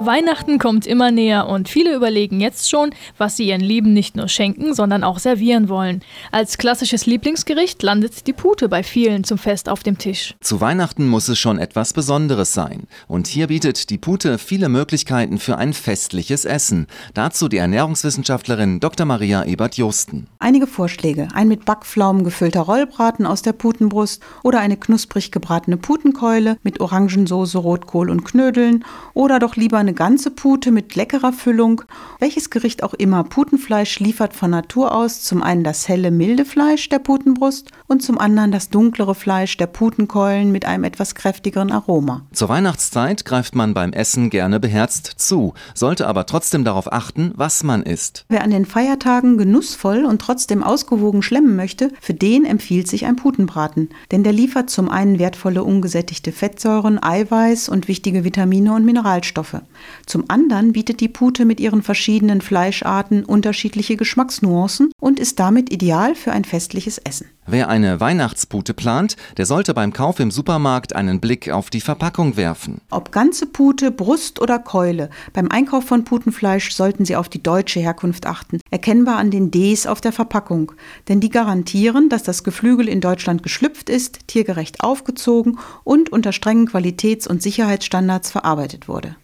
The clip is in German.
Weihnachten kommt immer näher und viele überlegen jetzt schon, was sie ihren Lieben nicht nur schenken, sondern auch servieren wollen. Als klassisches Lieblingsgericht landet die Pute bei vielen zum Fest auf dem Tisch. Zu Weihnachten muss es schon etwas Besonderes sein. Und hier bietet die Pute viele Möglichkeiten für ein festliches Essen. Dazu die Ernährungswissenschaftlerin Dr. Maria Ebert-Josten. Einige Vorschläge. Ein mit Backpflaumen gefüllter Rollbraten aus der Putenbrust oder eine knusprig gebratene Putenkeule mit Orangensoße, Rotkohl und Knödeln oder doch lieber eine ganze Pute mit leckerer Füllung. Welches Gericht auch immer, Putenfleisch liefert von Natur aus zum einen das helle, milde Fleisch der Putenbrust und zum anderen das dunklere Fleisch der Putenkeulen mit einem etwas kräftigeren Aroma. Zur Weihnachtszeit greift man beim Essen gerne beherzt zu, sollte aber trotzdem darauf achten, was man isst. Wer an den Feiertagen genussvoll und trotzdem ausgewogen schlemmen möchte, für den empfiehlt sich ein Putenbraten. Denn der liefert zum einen wertvolle ungesättigte Fettsäuren, Eiweiß und wichtige Vitamine und Mineralstoffe. Zum anderen bietet die Pute mit ihren verschiedenen Fleischarten unterschiedliche Geschmacksnuancen und ist damit ideal für ein festliches Essen. Wer eine Weihnachtspute plant, der sollte beim Kauf im Supermarkt einen Blick auf die Verpackung werfen. Ob ganze Pute, Brust oder Keule, beim Einkauf von Putenfleisch sollten Sie auf die deutsche Herkunft achten, erkennbar an den Ds auf der Verpackung, denn die garantieren, dass das Geflügel in Deutschland geschlüpft ist, tiergerecht aufgezogen und unter strengen Qualitäts- und Sicherheitsstandards verarbeitet wurde.